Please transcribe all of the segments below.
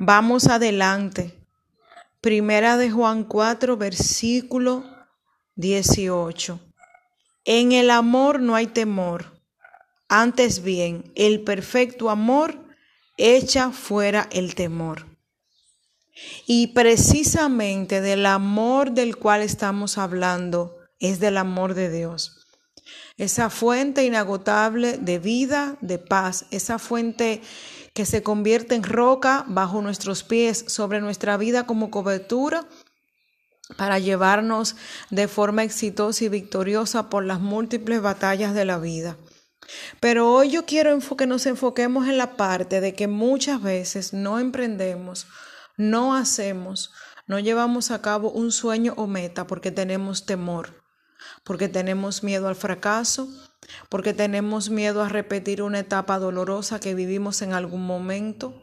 Vamos adelante. Primera de Juan 4, versículo 18. En el amor no hay temor. Antes bien, el perfecto amor echa fuera el temor. Y precisamente del amor del cual estamos hablando es del amor de Dios. Esa fuente inagotable de vida, de paz, esa fuente que se convierte en roca bajo nuestros pies, sobre nuestra vida como cobertura, para llevarnos de forma exitosa y victoriosa por las múltiples batallas de la vida. Pero hoy yo quiero que nos enfoquemos en la parte de que muchas veces no emprendemos, no hacemos, no llevamos a cabo un sueño o meta porque tenemos temor porque tenemos miedo al fracaso, porque tenemos miedo a repetir una etapa dolorosa que vivimos en algún momento,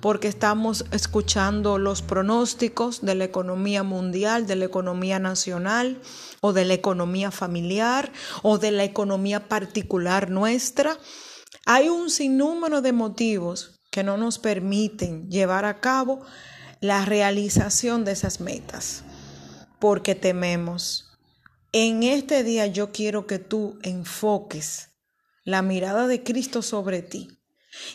porque estamos escuchando los pronósticos de la economía mundial, de la economía nacional o de la economía familiar o de la economía particular nuestra. Hay un sinnúmero de motivos que no nos permiten llevar a cabo la realización de esas metas, porque tememos en este día yo quiero que tú enfoques la mirada de Cristo sobre ti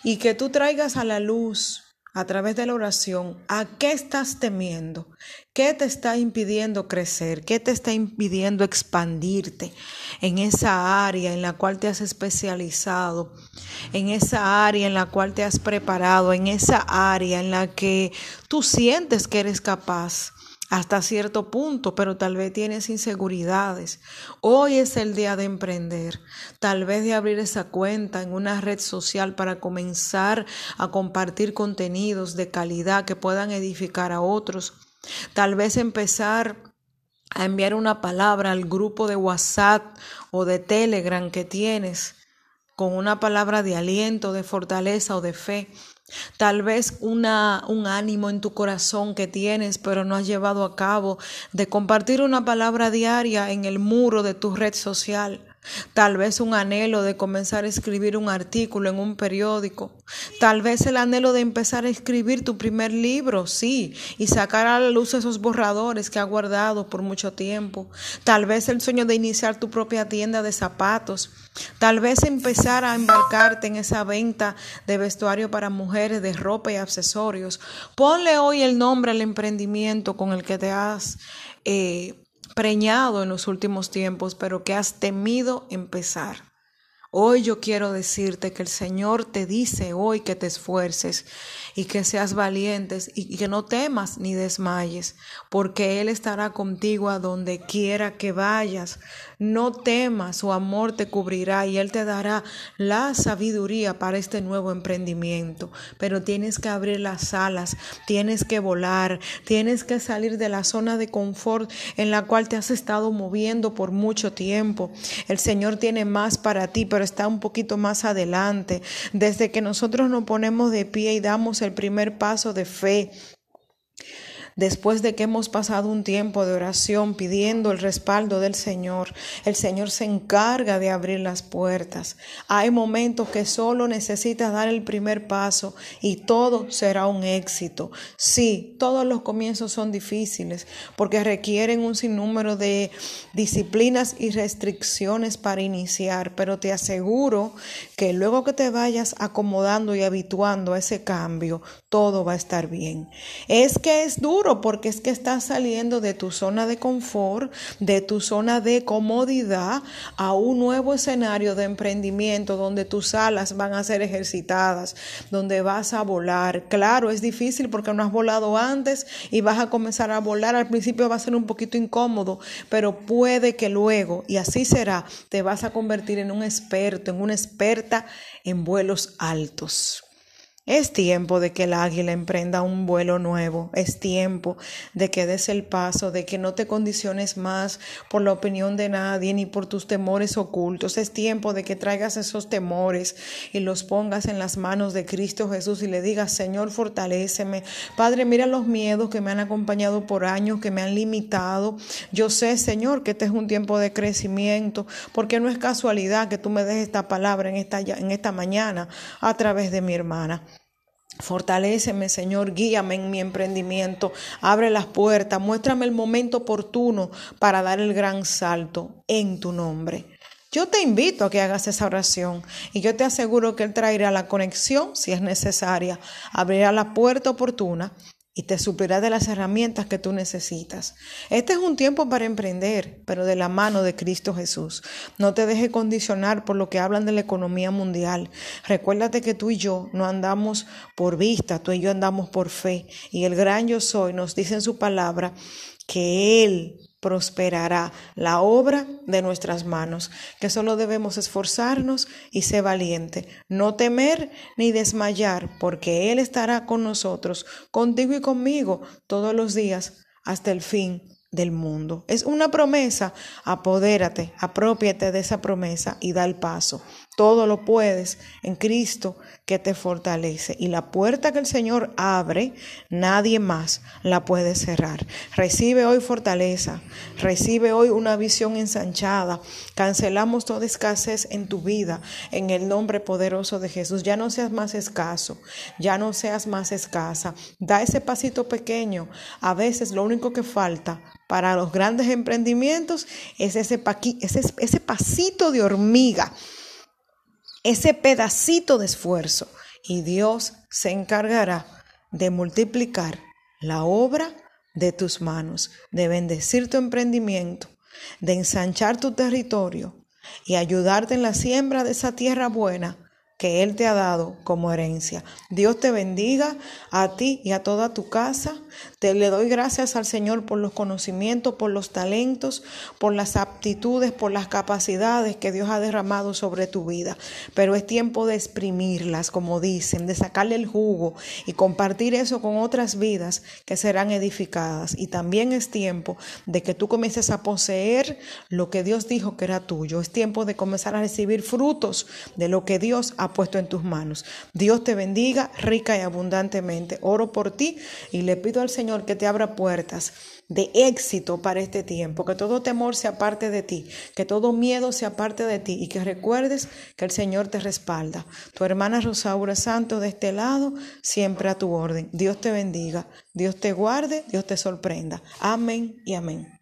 y que tú traigas a la luz a través de la oración a qué estás temiendo, qué te está impidiendo crecer, qué te está impidiendo expandirte en esa área en la cual te has especializado, en esa área en la cual te has preparado, en esa área en la que tú sientes que eres capaz hasta cierto punto, pero tal vez tienes inseguridades. Hoy es el día de emprender, tal vez de abrir esa cuenta en una red social para comenzar a compartir contenidos de calidad que puedan edificar a otros. Tal vez empezar a enviar una palabra al grupo de WhatsApp o de Telegram que tienes con una palabra de aliento, de fortaleza o de fe Tal vez una, un ánimo en tu corazón que tienes, pero no has llevado a cabo, de compartir una palabra diaria en el muro de tu red social. Tal vez un anhelo de comenzar a escribir un artículo en un periódico. Tal vez el anhelo de empezar a escribir tu primer libro, sí, y sacar a la luz esos borradores que has guardado por mucho tiempo. Tal vez el sueño de iniciar tu propia tienda de zapatos. Tal vez empezar a embarcarte en esa venta de vestuario para mujeres, de ropa y accesorios. Ponle hoy el nombre al emprendimiento con el que te has eh, preñado en los últimos tiempos, pero que has temido empezar. Hoy yo quiero decirte que el Señor te dice hoy que te esfuerces y que seas valientes y que no temas ni desmayes, porque Él estará contigo a donde quiera que vayas. No temas, su amor te cubrirá y Él te dará la sabiduría para este nuevo emprendimiento. Pero tienes que abrir las alas, tienes que volar, tienes que salir de la zona de confort en la cual te has estado moviendo por mucho tiempo. El Señor tiene más para ti, pero está un poquito más adelante. Desde que nosotros nos ponemos de pie y damos el primer paso de fe, Después de que hemos pasado un tiempo de oración pidiendo el respaldo del Señor, el Señor se encarga de abrir las puertas. Hay momentos que solo necesitas dar el primer paso y todo será un éxito. Sí, todos los comienzos son difíciles porque requieren un sinnúmero de disciplinas y restricciones para iniciar, pero te aseguro que luego que te vayas acomodando y habituando a ese cambio, todo va a estar bien. Es que es duro porque es que estás saliendo de tu zona de confort, de tu zona de comodidad a un nuevo escenario de emprendimiento donde tus alas van a ser ejercitadas, donde vas a volar. Claro, es difícil porque no has volado antes y vas a comenzar a volar. Al principio va a ser un poquito incómodo, pero puede que luego, y así será, te vas a convertir en un experto, en una experta en vuelos altos. Es tiempo de que el águila emprenda un vuelo nuevo. Es tiempo de que des el paso, de que no te condiciones más por la opinión de nadie ni por tus temores ocultos. Es tiempo de que traigas esos temores y los pongas en las manos de Cristo Jesús y le digas, Señor, fortaléceme. Padre, mira los miedos que me han acompañado por años, que me han limitado. Yo sé, Señor, que este es un tiempo de crecimiento, porque no es casualidad que tú me des esta palabra en esta, en esta mañana a través de mi hermana. Fortaléceme, Señor, guíame en mi emprendimiento, abre las puertas, muéstrame el momento oportuno para dar el gran salto en tu nombre. Yo te invito a que hagas esa oración y yo te aseguro que Él traerá la conexión si es necesaria, abrirá la puerta oportuna y te suplirá de las herramientas que tú necesitas. Este es un tiempo para emprender, pero de la mano de Cristo Jesús. No te dejes condicionar por lo que hablan de la economía mundial. Recuérdate que tú y yo no andamos por vista, tú y yo andamos por fe. Y el gran yo soy nos dice en su palabra que Él prosperará la obra de nuestras manos, que solo debemos esforzarnos y ser valiente, no temer ni desmayar, porque Él estará con nosotros, contigo y conmigo todos los días hasta el fin del mundo. Es una promesa, apodérate, apropiate de esa promesa y da el paso. Todo lo puedes en Cristo que te fortalece. Y la puerta que el Señor abre, nadie más la puede cerrar. Recibe hoy fortaleza, recibe hoy una visión ensanchada. Cancelamos toda escasez en tu vida en el nombre poderoso de Jesús. Ya no seas más escaso, ya no seas más escasa. Da ese pasito pequeño. A veces lo único que falta para los grandes emprendimientos es ese, ese, ese pasito de hormiga ese pedacito de esfuerzo y Dios se encargará de multiplicar la obra de tus manos, de bendecir tu emprendimiento, de ensanchar tu territorio y ayudarte en la siembra de esa tierra buena que Él te ha dado como herencia. Dios te bendiga a ti y a toda tu casa. Te le doy gracias al Señor por los conocimientos, por los talentos, por las aptitudes, por las capacidades que Dios ha derramado sobre tu vida. Pero es tiempo de exprimirlas, como dicen, de sacarle el jugo y compartir eso con otras vidas que serán edificadas. Y también es tiempo de que tú comiences a poseer lo que Dios dijo que era tuyo. Es tiempo de comenzar a recibir frutos de lo que Dios ha puesto en tus manos. Dios te bendiga rica y abundantemente. Oro por ti y le pido al Señor que te abra puertas de éxito para este tiempo, que todo temor sea parte de ti, que todo miedo sea parte de ti y que recuerdes que el Señor te respalda. Tu hermana Rosaura Santo de este lado, siempre a tu orden. Dios te bendiga, Dios te guarde, Dios te sorprenda. Amén y amén.